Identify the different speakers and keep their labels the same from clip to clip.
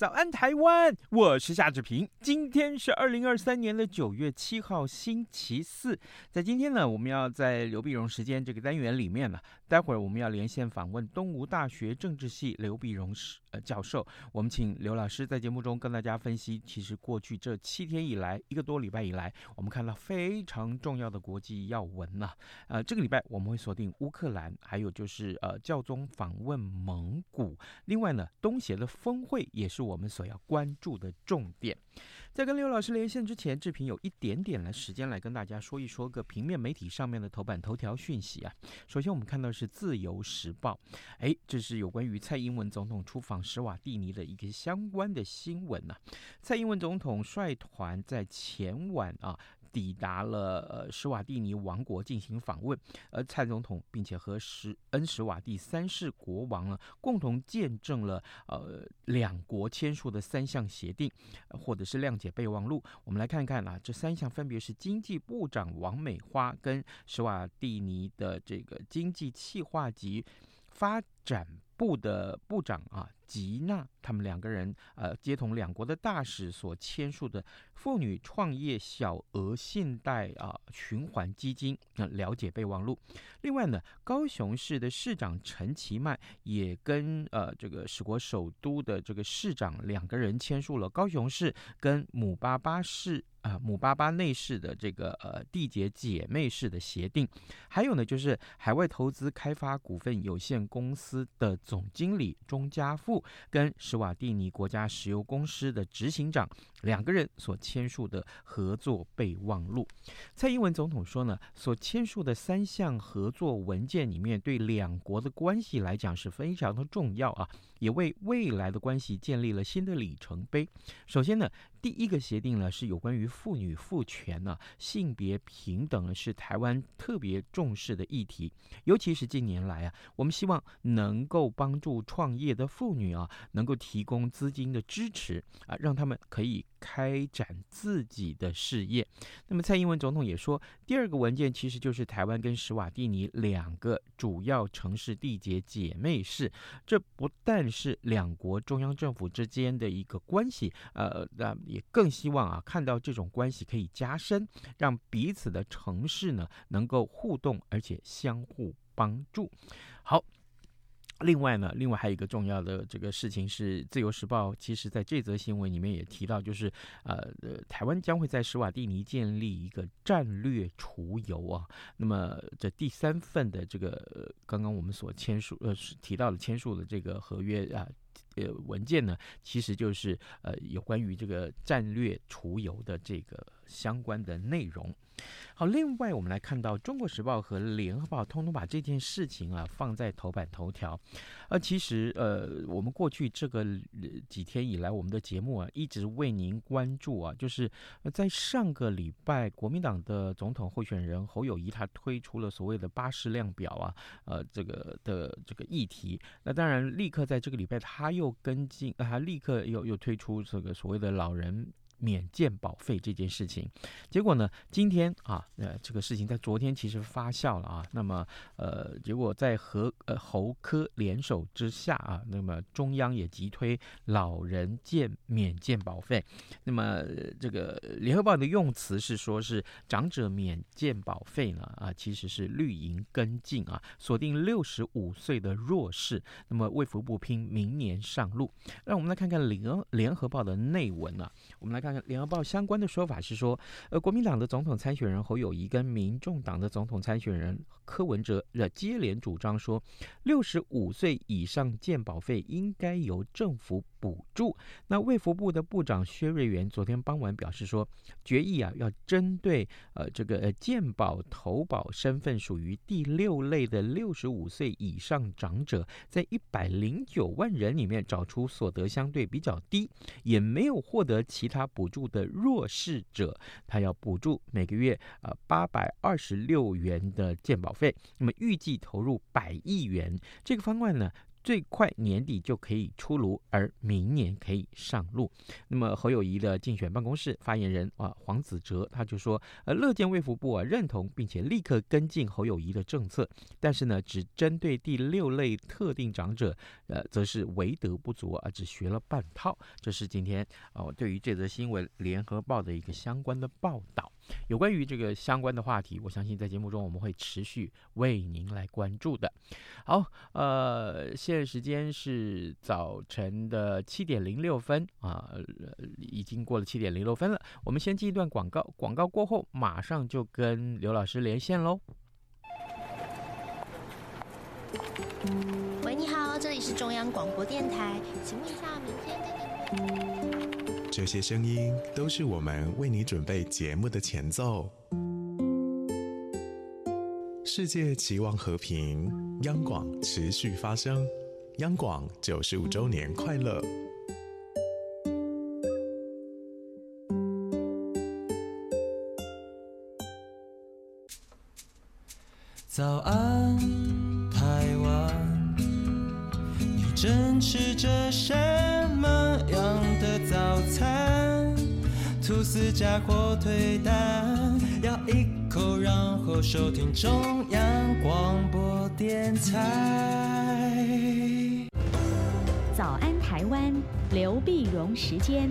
Speaker 1: 早安，台湾！我是夏志平。今天是二零二三年的九月七号，星期四。在今天呢，我们要在刘必荣时间这个单元里面呢，待会儿我们要连线访问东吴大学政治系刘必荣呃教授。我们请刘老师在节目中跟大家分析，其实过去这七天以来，一个多礼拜以来，我们看到非常重要的国际要闻呐、呃，这个礼拜我们会锁定乌克兰，还有就是呃教宗访问蒙古。另外呢，东协的峰会也是。我们所要关注的重点，在跟刘老师连线之前，志平有一点点的时间来跟大家说一说个平面媒体上面的头版头条讯息啊。首先，我们看到是《自由时报》，哎，这是有关于蔡英文总统出访施瓦蒂尼的一个相关的新闻呐、啊。蔡英文总统率团在前晚啊。抵达了呃施瓦蒂尼王国进行访问，而蔡总统并且和史恩史瓦蒂三世国王呢共同见证了呃两国签署的三项协定，或者是谅解备忘录。我们来看看啊，这三项分别是经济部长王美花跟施瓦蒂尼的这个经济企划及发展部的部长啊。吉娜他们两个人，呃，接同两国的大使所签署的妇女创业小额信贷啊循环基金啊了解备忘录。另外呢，高雄市的市长陈其迈也跟呃这个史国首都的这个市长两个人签署了高雄市跟姆巴巴市啊姆巴巴内饰的这个呃缔结姐妹式的协定。还有呢，就是海外投资开发股份有限公司的总经理钟家富。跟史瓦蒂尼国家石油公司的执行长两个人所签署的合作备忘录，蔡英文总统说呢，所签署的三项合作文件里面，对两国的关系来讲是非常的重要啊，也为未来的关系建立了新的里程碑。首先呢，第一个协定呢是有关于妇女赋权呢、性别平等是台湾特别重视的议题，尤其是近年来啊，我们希望能够帮助创业的妇女。啊，能够提供资金的支持啊，让他们可以开展自己的事业。那么，蔡英文总统也说，第二个文件其实就是台湾跟史瓦蒂尼两个主要城市缔结姐妹市。这不但是两国中央政府之间的一个关系，呃，那也更希望啊，看到这种关系可以加深，让彼此的城市呢能够互动，而且相互帮助。好。另外呢，另外还有一个重要的这个事情是，《自由时报》其实在这则新闻里面也提到，就是呃呃，台湾将会在史瓦蒂尼建立一个战略储油啊。那么这第三份的这个、呃、刚刚我们所签署呃提到的签署的这个合约啊呃文件呢，其实就是呃有关于这个战略储油的这个相关的内容。好，另外我们来看到《中国时报》和《联合报》通通把这件事情啊放在头版头条。呃，其实呃，我们过去这个几天以来，我们的节目啊一直为您关注啊，就是在上个礼拜，国民党的总统候选人侯友谊他推出了所谓的巴氏量表啊，呃，这个的这个议题。那当然，立刻在这个礼拜他又跟进，他立刻又又推出这个所谓的老人。免健保费这件事情，结果呢，今天啊，呃，这个事情在昨天其实发酵了啊。那么，呃，结果在和呃侯科联手之下啊，那么中央也急推老人健免健保费。那么这个联合报的用词是说，是长者免健保费呢啊，其实是绿营跟进啊，锁定六十五岁的弱势。那么卫福部拼明年上路。让我们来看看联联合报的内文啊，我们来看。联合报相关的说法是说，呃，国民党的总统参选人侯友谊跟民众党的总统参选人柯文哲接连主张说，六十五岁以上健保费应该由政府补助。那卫福部的部长薛瑞元昨天傍晚表示说，决议啊要针对呃这个呃健保投保身份属于第六类的六十五岁以上长者，在一百零九万人里面找出所得相对比较低，也没有获得其他补助的弱势者，他要补助每个月呃八百二十六元的健保费。那么预计投入百亿元，这个方案呢，最快年底就可以出炉，而明年可以上路。那么侯友谊的竞选办公室发言人啊黄子哲他就说，呃，乐见卫福部啊认同并且立刻跟进侯友谊的政策，但是呢，只针对第六类特定长者，呃，则是为德不足啊，只学了半套。这是今天哦，对于这则新闻，联合报的一个相关的报道。有关于这个相关的话题，我相信在节目中我们会持续为您来关注的。好，呃，现在时间是早晨的七点零六分啊，已经过了七点零六分了。我们先进一段广告，广告过后马上就跟刘老师连线喽。
Speaker 2: 喂，你好，这里是中央广播电台，请问一下明天。
Speaker 3: 这些声音都是我们为你准备节目的前奏。世界期望和平，央广持续发声，央广九十五周年快乐！
Speaker 4: 早安，台湾，你正吃着什丝加火腿蛋，咬一口，然后收听中央广播电台。
Speaker 2: 早安，台湾，刘碧荣时间。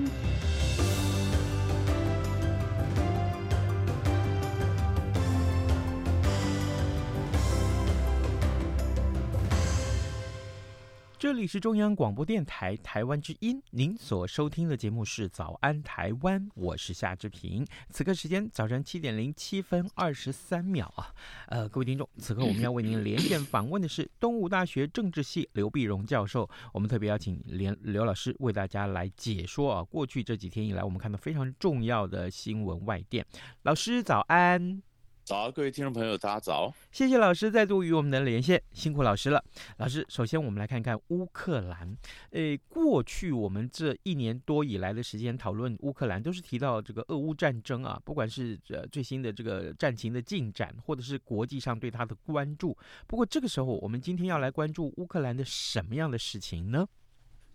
Speaker 1: 这里是中央广播电台台湾之音，您所收听的节目是《早安台湾》，我是夏志平。此刻时间早晨七点零七分二十三秒啊，呃，各位听众，此刻我们要为您连线访问的是东吴大学政治系刘碧荣教授，我们特别邀请连刘老师为大家来解说啊，过去这几天以来我们看到非常重要的新闻外电。老师早安。
Speaker 5: 早，各位听众朋友，大家早！
Speaker 1: 谢谢老师再度与我们的连线，辛苦老师了。老师，首先我们来看看乌克兰。诶，过去我们这一年多以来的时间讨论乌克兰，都是提到这个俄乌战争啊，不管是呃最新的这个战情的进展，或者是国际上对它的关注。不过这个时候，我们今天要来关注乌克兰的什么样的事情呢？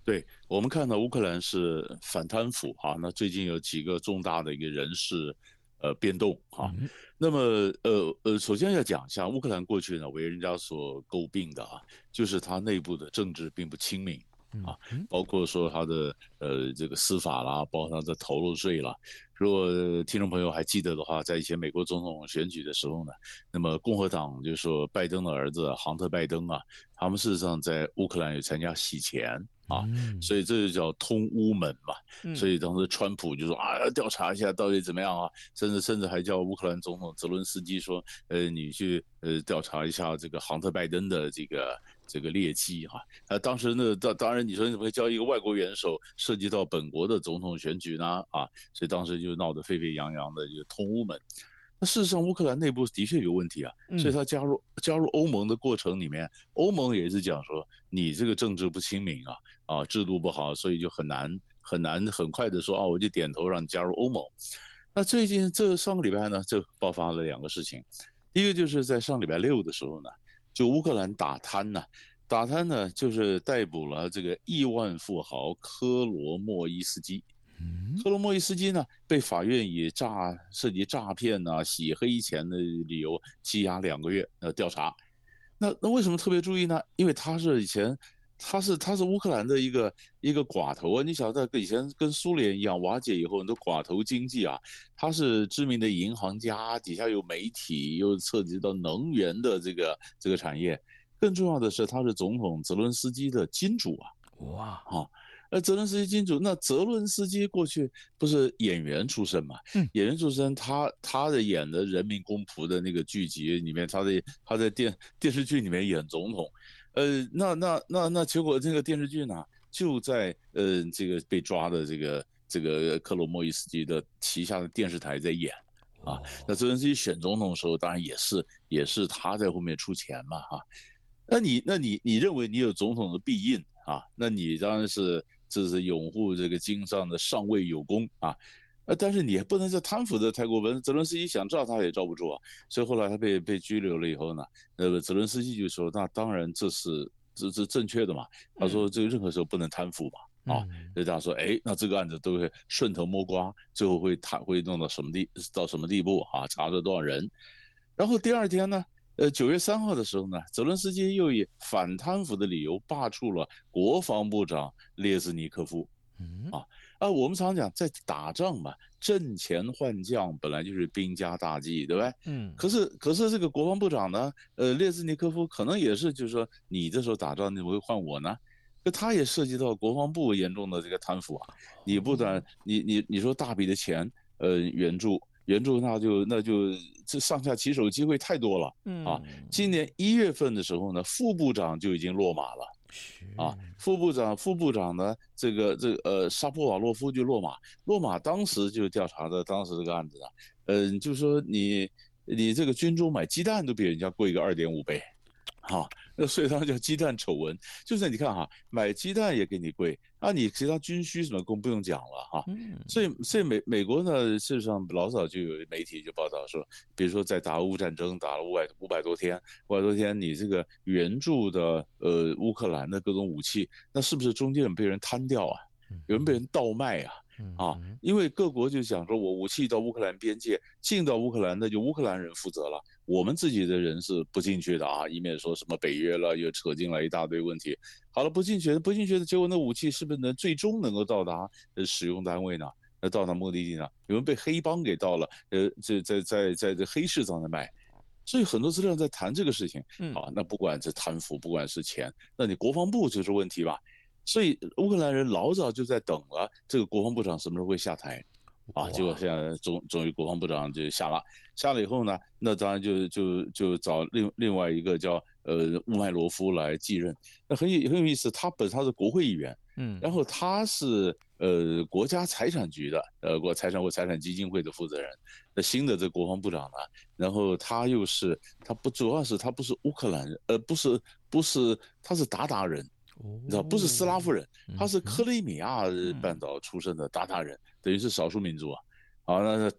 Speaker 5: 对，我们看到乌克兰是反贪腐啊，那最近有几个重大的一个人事。呃，变动哈，那么呃呃，首先要讲一下乌克兰过去呢为人家所诟病的啊，就是它内部的政治并不清明啊，包括说它的呃这个司法啦，包括它的逃漏税啦。如果听众朋友还记得的话，在以前美国总统选举的时候呢，那么共和党就是说拜登的儿子杭特拜登啊，他们事实上在乌克兰有参加洗钱。啊，所以这就叫通乌门嘛。所以当时川普就说啊，要调查一下到底怎么样啊，甚至甚至还叫乌克兰总统泽伦斯基说，呃，你去呃调查一下这个杭特拜登的这个这个劣迹哈。啊，当时呢，当当然你说你怎么会叫一个外国元首涉及到本国的总统选举呢？啊，所以当时就闹得沸沸扬扬的，就通乌门。那事实上，乌克兰内部的确有问题啊，所以他加入加入欧盟的过程里面，欧盟也是讲说，你这个政治不清明啊，啊，制度不好，所以就很难很难很快的说啊，我就点头让你加入欧盟。那最近这上个礼拜呢，就爆发了两个事情，一个就是在上礼拜六的时候呢，就乌克兰打贪呢，打贪呢就是逮捕了这个亿万富豪科罗莫伊斯基。科罗莫伊斯基呢，被法院以诈涉及诈骗呐、啊、洗黑钱的理由羁押两个月呃调查。那那为什么特别注意呢？因为他是以前他是他是乌克兰的一个一个寡头啊。你晓得，以前跟苏联一样瓦解以后很多寡头经济啊。他是知名的银行家，底下有媒体，又涉及到能源的这个这个产业。更重要的是，他是总统泽伦斯基的金主啊。哇啊！那泽伦斯基金主，那泽伦斯基过去不是演员出身嘛？嗯，演员出身，他他的演的《人民公仆》的那个剧集里面，他的他在电电视剧里面演总统，呃，那那那那结果这个电视剧呢，就在呃这个被抓的这个这个克罗莫伊斯基的旗下的电视台在演啊。那泽连斯基选总统的时候，当然也是也是他在后面出钱嘛哈。那你那你你认为你有总统的庇荫啊？那你当然是这是拥护这个经上的上位有功啊。呃，但是你也不能再贪腐的太过分。泽伦斯基想罩他也罩不住啊，所以后来他被被拘留了以后呢，那个，泽伦斯基就说：“那当然这是这是正确的嘛。”他说：“这个任何时候不能贪腐嘛，啊，所以他说：哎，那这个案子都会顺藤摸瓜，最后会谈会弄到什么地到什么地步啊？查了多少人？然后第二天呢，呃，九月三号的时候呢，泽伦斯基又以反贪腐的理由罢黜了国防部长列兹尼科夫，啊。”啊，我们常讲在打仗嘛，阵前换将本来就是兵家大忌，对不对？嗯。可是，可是这个国防部长呢，呃，列兹尼科夫可能也是，就是说，你这时候打仗，你怎么会换我呢？那他也涉及到国防部严重的这个贪腐啊！你不但你你你说大笔的钱，呃，援助援助，那就那就这上下其手机会太多了。嗯。啊，今年一月份的时候呢，副部长就已经落马了。啊，副部长，副部长呢？这个，这个，呃，沙波瓦洛夫就落马，落马当时就调查的当时这个案子啊，嗯、呃，就说你，你这个军中买鸡蛋都比人家贵个二点五倍。好，那所以他叫鸡蛋丑闻，就是你看哈，买鸡蛋也给你贵，啊，你其他军需什么更不用讲了哈。所以所以美美国呢，事实上老早就有媒体就报道说，比如说在打俄乌战争打了五百五百多天，五百多天，你这个援助的呃乌克兰的各种武器，那是不是中间有被人贪掉啊？有人被人倒卖啊？啊，因为各国就讲说，我武器到乌克兰边界进到乌克兰，那就乌克兰人负责了。我们自己的人是不进去的啊，以免说什么北约了又扯进来一大堆问题。好了，不进去的不进去的结果，那武器是不是能最终能够到达呃使用单位呢？那到达目的地呢？有人被黑帮给盗了，呃，这在在在这黑市上在卖，所以很多资料在谈这个事情。啊，那不管是贪腐，不管是钱，那你国防部就是问题吧？所以乌克兰人老早就在等了这个国防部长什么时候会下台。啊，结果现在终终于国防部长就下了，下了以后呢，那当然就就就找另另外一个叫呃乌麦罗夫来继任，那很有很有意思，他本身他是国会议员，嗯，然后他是呃国家财产局的呃国财产或财产基金会的负责人，那新的这国防部长呢，然后他又是他不主要是他不是乌克兰人，呃不是不是他是鞑靼人。你知道不是斯拉夫人，他是克里米亚半岛出生的鞑靼人，等于是少数民族啊。好，那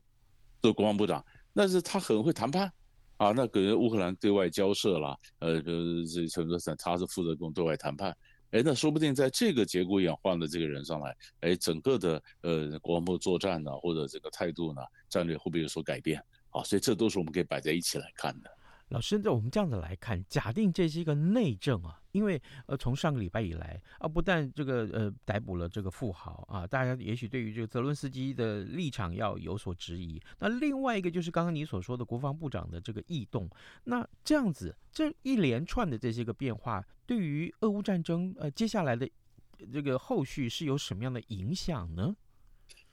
Speaker 5: 做国防部长，但是他很会谈判啊。那跟乌克兰对外交涉啦，呃，这陈德森他是负责跟对外谈判。哎，那说不定在这个节骨眼换了这个人上来，哎，整个的呃国防部作战呢，或者这个态度呢，战略会不会有所改变啊？所以这都是我们可以摆在一起来看的。
Speaker 1: 老师，那我们这样子来看，假定这是一个内政啊，因为呃，从上个礼拜以来啊，不但这个呃逮捕了这个富豪啊，大家也许对于这个泽伦斯基的立场要有所质疑。那另外一个就是刚刚你所说的国防部长的这个异动，那这样子这一连串的这些个变化，对于俄乌战争呃接下来的这个后续是有什么样的影响呢？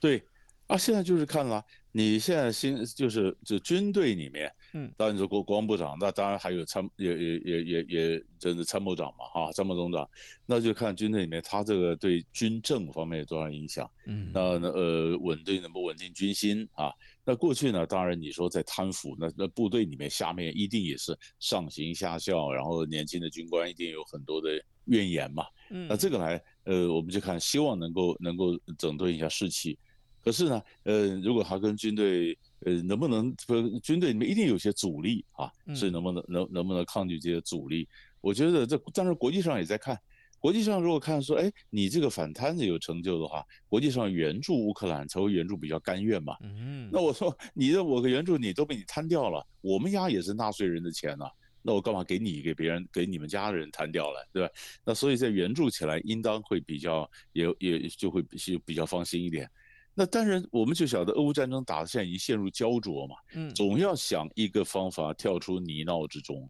Speaker 5: 对。啊，现在就是看了，你现在新就是就军队里面，嗯，当然是国国防部长，那当然还有参也也也也也就是参谋长嘛，哈，参谋总长，那就看军队里面他这个对军政方面有多少影响，嗯，那那呃稳定能不稳定军心啊？那过去呢，当然你说在贪腐，那那部队里面下面一定也是上行下效，然后年轻的军官一定有很多的怨言嘛，嗯，那这个来呃我们就看希望能够能够整顿一下士气。可是呢，呃，如果他跟军队，呃，能不能不军队里面一定有些阻力啊？所以能不能能能不能抗拒这些阻力？我觉得这，但是国际上也在看，国际上如果看说，哎，你这个反贪的有成就的话，国际上援助乌克兰才会援助比较甘愿嘛。嗯，那我说你的我的援助你都被你贪掉了，我们家也是纳税人的钱呐，那我干嘛给你给别人给你们家的人贪掉了，对吧？那所以在援助起来应当会比较也也就会比比较放心一点。那当然，我们就晓得俄乌战争打得现在已经陷入焦灼嘛，嗯，总要想一个方法跳出泥淖之中，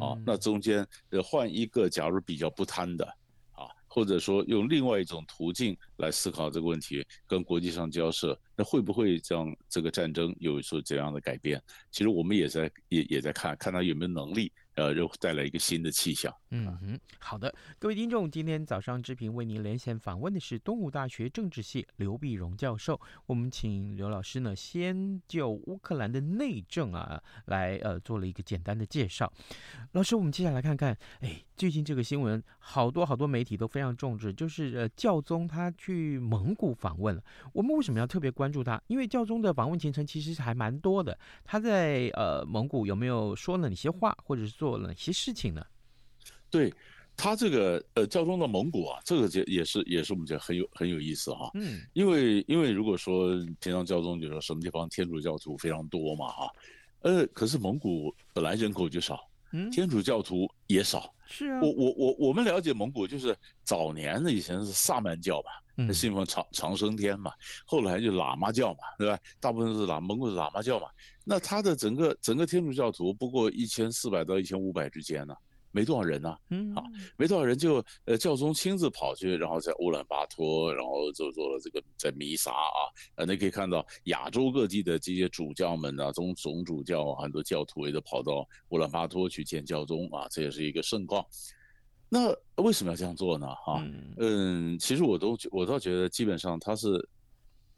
Speaker 5: 啊，那中间呃换一个，假如比较不贪的，啊，或者说用另外一种途径来思考这个问题，跟国际上交涉，那会不会让这个战争有所怎样的改变？其实我们也在也也在看看他有没有能力呃，又带来一个新的气象。
Speaker 1: 嗯哼，好的，各位听众，今天早上志平为您连线访问的是东吴大学政治系刘必荣教授。我们请刘老师呢，先就乌克兰的内政啊，来呃做了一个简单的介绍。老师，我们接下来看看，哎，最近这个新闻，好多好多媒体都非常重视，就是呃教宗他去蒙古访问了。我们为什么要特别关注他？因为教宗的访问行程其实还蛮多的。他在呃蒙古有没有说了哪些话，或者是做了哪些事情呢？
Speaker 5: 对他这个呃教宗的蒙古啊，这个也也是也是我们觉得很有很有意思哈。嗯，因为因为如果说平常教宗就说什么地方天主教徒非常多嘛哈，呃，可是蒙古本来人口就少，嗯，天主教徒也少。
Speaker 1: 是啊，
Speaker 5: 我我我我们了解蒙古就是早年的以前是萨满教吧，嗯，信奉长长生天嘛，后来就喇嘛教嘛，对吧？大部分是喇蒙古是喇嘛教嘛，那他的整个整个天主教徒不过一千四百到一千五百之间呢。没多少人呢、啊，嗯，啊，没多少人就呃教宗亲自跑去，然后在乌兰巴托，然后就做了这个在弥撒啊，呃，你可以看到亚洲各地的这些主教们啊，总总主教啊，很多教徒也都跑到乌兰巴托去见教宗啊，这也是一个盛况。那为什么要这样做呢？哈、啊，嗯，其实我都我倒觉得基本上他是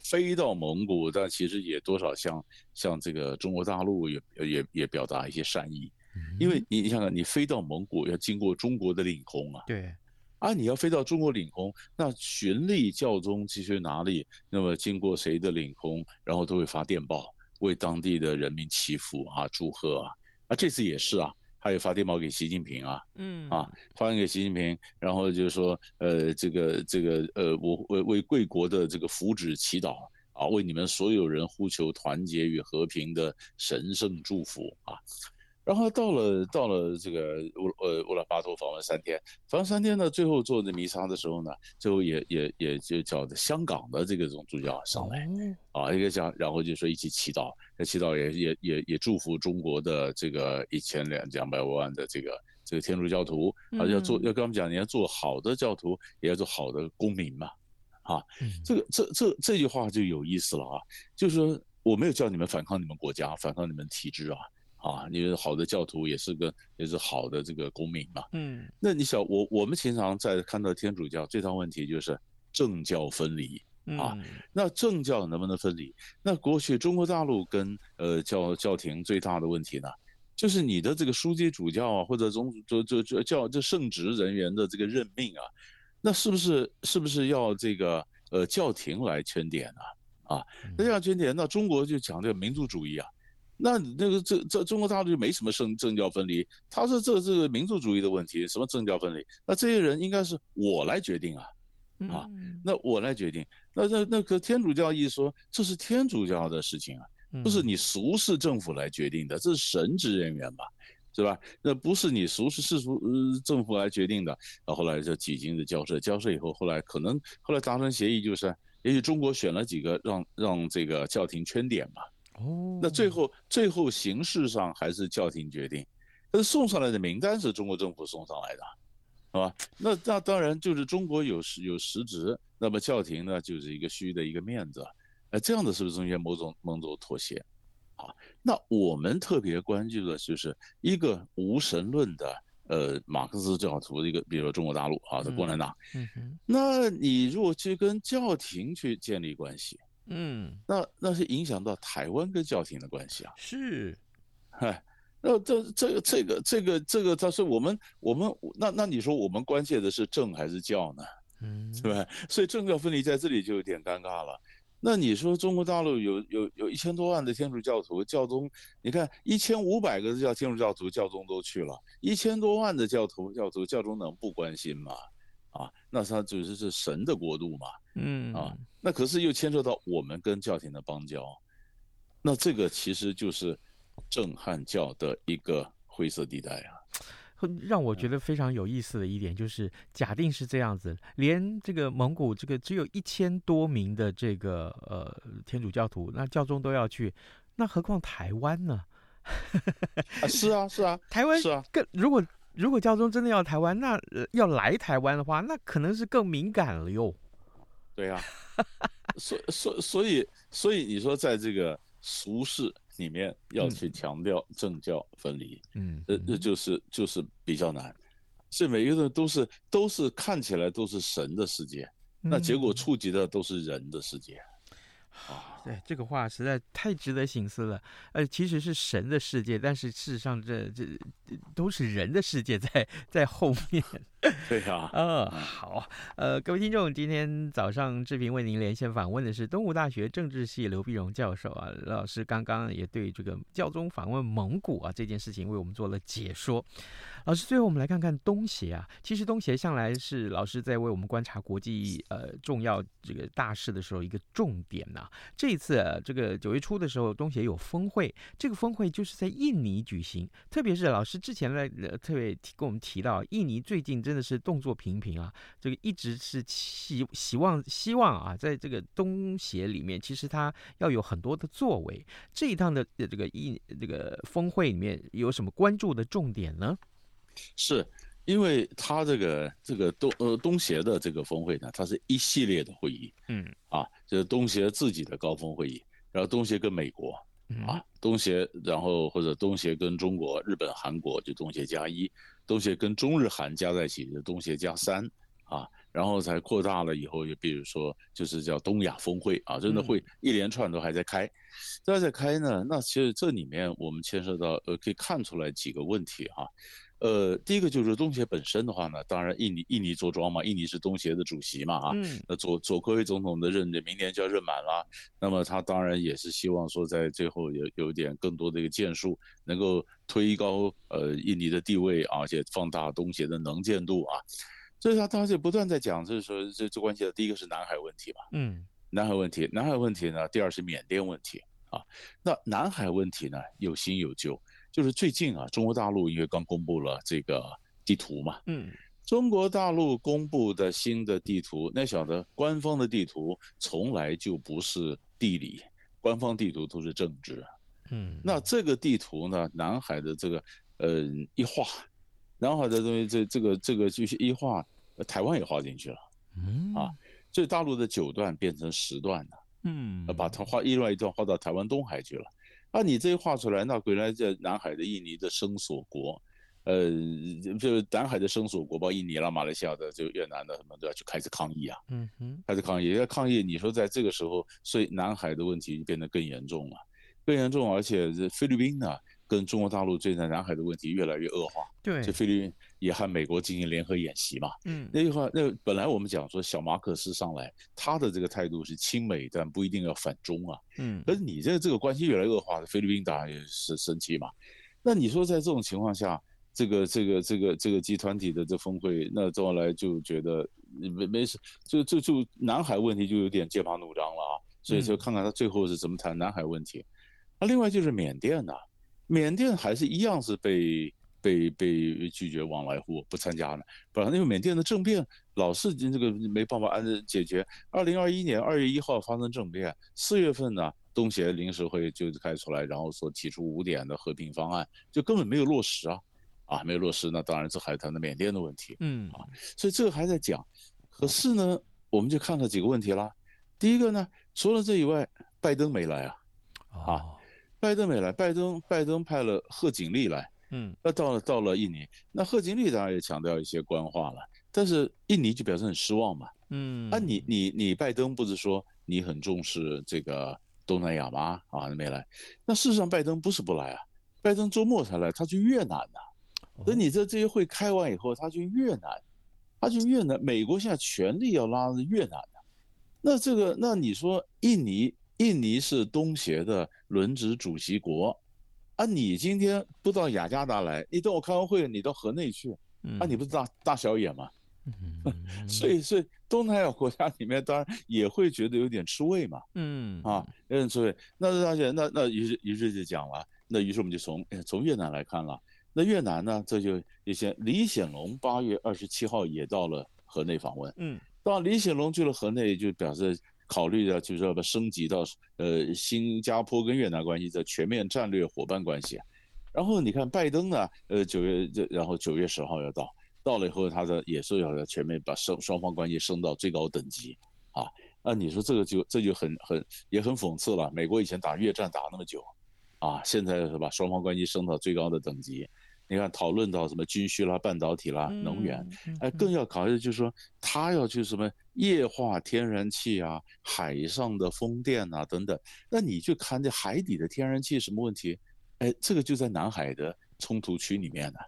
Speaker 5: 飞到蒙古，但其实也多少向向这个中国大陆也也也表达一些善意。因为你想想，你飞到蒙古要经过中国的领空啊，
Speaker 1: 对，
Speaker 5: 啊，你要飞到中国领空，那循例教宗去哪里，那么经过谁的领空，然后都会发电报为当地的人民祈福啊、祝贺啊，啊，这次也是啊，还有发电报给习近平啊，嗯，啊，发给习近平，然后就是说，呃，这个这个呃，我为为贵国的这个福祉祈祷啊，为你们所有人呼求团结与和平的神圣祝福啊。然后到了到了这个乌呃乌兰巴托访问三天，访问三天呢，最后做的弥撒的时候呢，最后也也也就叫香港的这个总主教上来，啊一个讲，然后就说一起祈祷，这祈祷也也也也祝福中国的这个一千两两百万的这个这个天主教徒，啊要做要跟他们讲，你要做好的教徒，也要做好的公民嘛，啊，这个这这这句话就有意思了啊，就是说我没有叫你们反抗你们国家，反抗你们体制啊。啊，因为好的教徒也是个也是好的这个公民嘛。嗯，那你想，我我们经常在看到天主教最大问题就是政教分离啊。那政教能不能分离？那过去中国大陆跟呃教教廷最大的问题呢，就是你的这个枢机主教啊，或者总这这这教这圣职人员的这个任命啊，那是不是是不是要这个呃教廷来圈点呢？啊，那这样圈点，那中国就讲这个民族主义啊。那那个这这中国大陆就没什么政政教分离，他说这这个民族主义的问题，什么政教分离？那这些人应该是我来决定啊，啊，那我来决定。那那那个天主教义说这是天主教的事情啊，不是你俗世政府来决定的，这是神职人员吧，是吧？那不是你俗世世俗呃政府来决定的。然后后来就几经的交涉，交涉以后，后来可能后来达成协议，就是也许中国选了几个让让这个教廷圈点嘛。哦，那最后最后形式上还是教廷决定，但是送上来的名单是中国政府送上来的，是吧？那那当然就是中国有实有实质，那么教廷呢就是一个虚的一个面子，那这样的是不是中间某种某种妥协？好，那我们特别关注的就是一个无神论的呃马克思教徒的一个，比如说中国大陆啊的共产党，嗯哼，那你如果去跟教廷去建立关系。嗯，那那是影响到台湾跟教廷的关系啊。
Speaker 1: 是，
Speaker 5: 嗨，那这这个这个这个这个，他是我们我们那那你说我们关切的是政还是教呢？嗯，是吧？所以政教分离在这里就有点尴尬了。那你说中国大陆有有有一千多万的天主教徒，教宗，你看一千五百个叫天主教徒，教宗都去了，一千多万的教徒教徒，教宗能不关心吗？啊，那他只是是神的国度嘛，嗯啊，那可是又牵涉到我们跟教廷的邦交，那这个其实就是正汉教的一个灰色地带啊。
Speaker 1: 让我觉得非常有意思的一点就是，假定是这样子，连这个蒙古这个只有一千多名的这个呃天主教徒，那教宗都要去，那何况台湾呢？
Speaker 5: 啊，是啊，是啊，
Speaker 1: 台湾
Speaker 5: 是啊，
Speaker 1: 更如果。如果教宗真的要台湾，那要来台湾的话，那可能是更敏感了哟。
Speaker 5: 对呀、啊，所所所以所以你说，在这个俗世里面要去强调政教分离，
Speaker 1: 嗯，
Speaker 5: 呃，那。就是就是比较难，所以每一个人都是都是看起来都是神的世界，那结果。触及的都是人的世界。
Speaker 1: 啊，对，这个话实在太值得醒思了。呃，其实是神的世界，但是事实上这这都是人的世界在在后面。
Speaker 5: 对啊，
Speaker 1: 呃，好，呃，各位听众，今天早上志平为您连线访问的是东吴大学政治系刘碧荣教授啊，刘老师刚刚也对这个教宗访问蒙古啊这件事情为我们做了解说。老师，最后我们来看看东协啊，其实东协向来是老师在为我们观察国际呃重要这个大事的时候一个重点呐、啊。这一次、啊、这个九月初的时候，东协有峰会，这个峰会就是在印尼举行，特别是老师之前来呃特别跟我们提到，印尼最近真真的是动作频频啊！这个一直是希希望希望啊，在这个东协里面，其实他要有很多的作为。这一趟的这个印这个峰会里面有什么关注的重点呢？
Speaker 5: 是因为他这个这个东呃东协的这个峰会呢，它是一系列的会议，嗯啊，就是东协自己的高峰会议，然后东协跟美国啊，东协然后或者东协跟中国、日本、韩国就东协加一。东协跟中日韩加在一起，就东协加三啊，然后才扩大了以后，就比如说就是叫东亚峰会啊，真的会一连串都还在开，都还在开呢。那其实这里面我们牵涉到呃，可以看出来几个问题哈。呃，第一个就是东协本身的话呢，当然印尼印尼着装嘛，印尼是东协的主席嘛啊，那佐佐科威总统的任明年就要任满了，那么他当然也是希望说在最后有有点更多的一个建树，能够推高呃印尼的地位，而且放大东协的能见度啊，所以他当时不断在讲，就是说这最关键的第一个是南海问题嘛，嗯，南海问题，南海问题呢，第二是缅甸问题啊，那南海问题呢有新有旧。就是最近啊，中国大陆因为刚公布了这个地图嘛，嗯，中国大陆公布的新的地图，那晓得官方的地图从来就不是地理，官方地图都是政治，嗯，那这个地图呢，南海的这个呃一画，南海的东西这这个这个就是一画，台湾也画进去了，嗯。啊，所以大陆的九段变成十段了，嗯，把它画另外一段画到台湾东海去了。那、啊、你这一画出来，那回来在南海的印尼的生索国，呃，就南海的生索国，包括印尼啦、马来西亚的、就越南的，什么都要去开始抗议啊，嗯哼，开始抗议，要抗议。你说在这个时候，所以南海的问题就变得更严重了，更严重，而且这菲律宾呢？跟中国大陆最近南海的问题越来越恶化，对，这菲律宾也和美国进行联合演习嘛，嗯，那句话，那本来我们讲说小马可斯上来，他的这个态度是亲美，但不一定要反中啊，嗯，可是你这这个关系越来越恶化，菲律宾当然也是生气嘛，那你说在这种情况下，这个这个这个这个集团体的这峰会，那后来就觉得没没事，就就就南海问题就有点剑拔弩张了啊，所以就看看他最后是怎么谈南海问题，那另外就是缅甸呐。缅甸还是一样是被被被拒绝往来户，不参加呢。不然，因为缅甸的政变老是这个没办法按着解决。二零二一年二月一号发生政变，四月份呢，东协临时会就开出来，然后说提出五点的和平方案，就根本没有落实啊，啊，没有落实，那当然是还谈的缅甸的问题，嗯啊，所以这个还在讲。可是呢，我们就看到几个问题啦。第一个呢，除了这以外，拜登没来啊，啊。拜登没来，拜登拜登派了贺锦丽来，嗯，那到了到了印尼，那贺锦丽当然也强调一些官话了，但是印尼就表示很失望嘛，嗯，啊你你你拜登不是说你很重视这个东南亚吗？啊，没来，那事实上拜登不是不来啊，拜登周末才来，他去越南呢、啊，等你这这些会开完以后，他去越南，他去越南，美国现在全力要拉着越南的、啊，那这个那你说印尼？印尼是东协的轮值主席国，啊，你今天不到雅加达来，你等我开完会，你到河内去，啊，你不是大大小眼吗？所以，所以东南亚国家里面当然也会觉得有点吃味嘛，嗯，啊，有点吃味。那而且那那于是于是就讲了，那于是我们就从从越南来看了，那越南呢，这就一些李显龙八月二十七号也到了河内访问，嗯，到李显龙去了河内，就表示。考虑的就是要把升级到呃新加坡跟越南关系的全面战略伙伴关系，然后你看拜登呢，呃九月这然后九月十号要到，到了以后他的也是要全面把双双方关系升到最高等级，啊，那你说这个就这就很很也很讽刺了，美国以前打越战打那么久，啊，现在是把双方关系升到最高的等级。你看，讨论到什么军需啦、半导体啦、能源，哎，更要考虑就是说，他要去什么液化天然气啊、海上的风电啊等等。那你去看这海底的天然气什么问题？哎，这个就在南海的冲突区里面呢。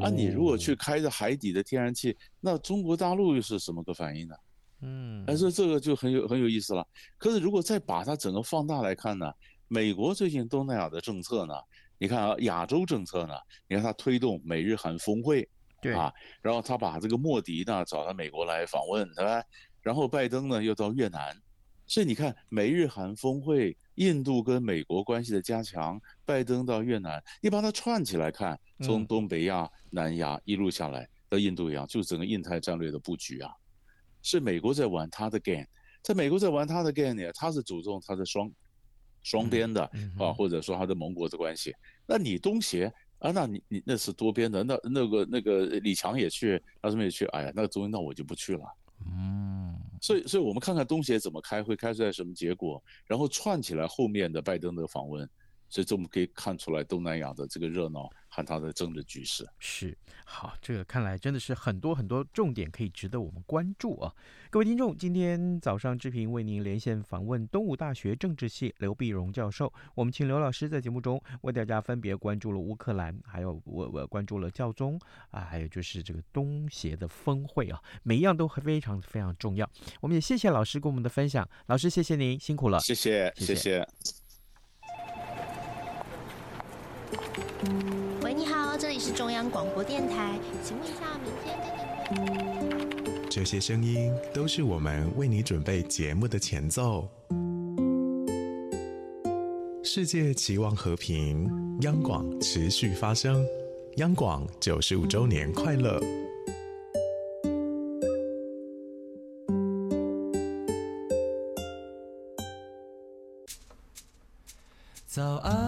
Speaker 5: 啊，你如果去开着海底的天然气，那中国大陆又是什么个反应呢？嗯，但是这个就很有很有意思了。可是如果再把它整个放大来看呢，美国最近东南亚的政策呢？你看啊，亚洲政策呢？你看他推动美日韩峰会，对啊，然后他把这个莫迪呢找到美国来访问，对吧？然后拜登呢又到越南，所以你看美日韩峰会，印度跟美国关系的加强，拜登到越南，你把它串起来看，从东北亚、南亚一路下来到印度洋，就是整个印太战略的布局啊，是美国在玩他的 game，在美国在玩他的 game 呢，他是主动他的双。双边的啊，或者说他的盟国的关系，那你东协啊，那你你那是多边的，那那个那个李强也去，他什么也去，哎呀，那个东西那我就不去了。嗯，所以所以我们看看东协怎么开会，开出来什么结果，然后串起来后面的拜登的访问，所以这我们可以看出来东南亚的这个热闹。和它的政治局势
Speaker 1: 是好，这个看来真的是很多很多重点可以值得我们关注啊！各位听众，今天早上志平为您连线访问东吴大学政治系刘碧荣教授，我们请刘老师在节目中为大家分别关注了乌克兰，还有我我关注了教宗啊，还有就是这个东协的峰会啊，每一样都非常非常重要。我们也谢谢老师给我们的分享，老师谢谢您辛苦了，
Speaker 5: 谢谢谢谢。谢
Speaker 2: 谢喂，你好这里是中央广播电台，请问一下，明天
Speaker 3: 跟你这些声音都是我们为你准备节目的前奏。世界期望和平，央广持续发声，央广九十五周年快乐。
Speaker 4: 早安。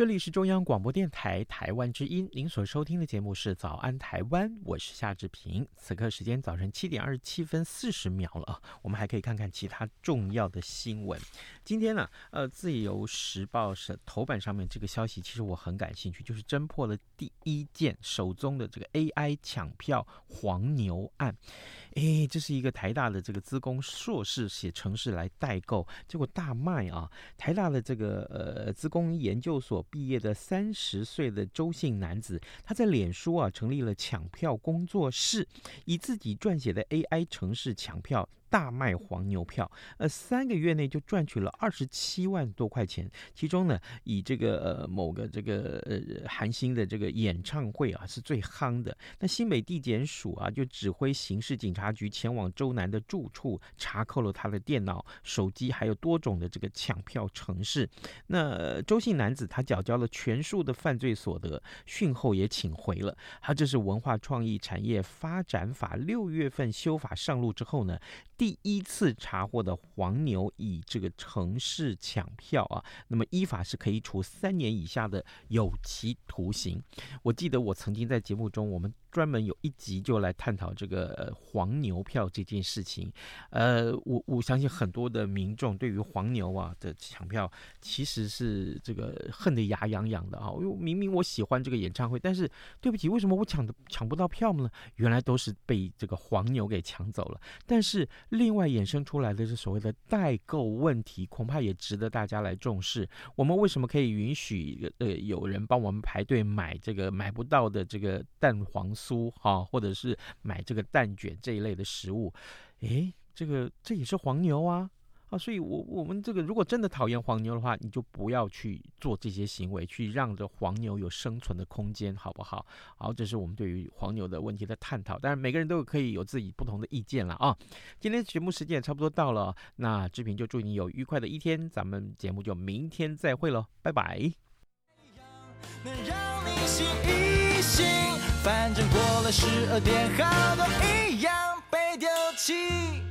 Speaker 1: 这里是中央广播电台台湾之音，您所收听的节目是《早安台湾》，我是夏志平。此刻时间早晨七点二十七分四十秒了啊，我们还可以看看其他重要的新闻。今天呢，呃，《自由时报》是头版上面这个消息，其实我很感兴趣，就是侦破了第一件首宗的这个 AI 抢票黄牛案。哎，这是一个台大的这个资工硕士写程式来代购，结果大卖啊！台大的这个呃资工研究所毕业的三十岁的周姓男子，他在脸书啊成立了抢票工作室，以自己撰写的 AI 程式抢票。大卖黄牛票，呃，三个月内就赚取了二十七万多块钱。其中呢，以这个呃某个这个呃韩星的这个演唱会啊是最夯的。那新北地检署啊就指挥刑事警察局前往周男的住处，查扣了他的电脑、手机，还有多种的这个抢票程式。那周姓男子他缴交了全数的犯罪所得，讯后也请回了。他这是文化创意产业发展法六月份修法上路之后呢，第一次查获的黄牛以这个城市抢票啊，那么依法是可以处三年以下的有期徒刑。我记得我曾经在节目中，我们。专门有一集就来探讨这个黄牛票这件事情，呃，我我相信很多的民众对于黄牛啊的抢票其实是这个恨得牙痒痒的啊，因为明明我喜欢这个演唱会，但是对不起，为什么我抢的抢不到票呢？原来都是被这个黄牛给抢走了。但是另外衍生出来的是所谓的代购问题，恐怕也值得大家来重视。我们为什么可以允许呃有人帮我们排队买这个买不到的这个蛋黄酥哈，或者是买这个蛋卷这一类的食物，诶，这个这也是黄牛啊啊！所以我，我们这个如果真的讨厌黄牛的话，你就不要去做这些行为，去让这黄牛有生存的空间，好不好？好，这是我们对于黄牛的问题的探讨。当然，每个人都可以有自己不同的意见了啊。今天节目时间也差不多到了，那志平就祝你有愉快的一天，咱们节目就明天再会喽，拜拜。
Speaker 4: 反正过了十二点，好多一样被丢弃。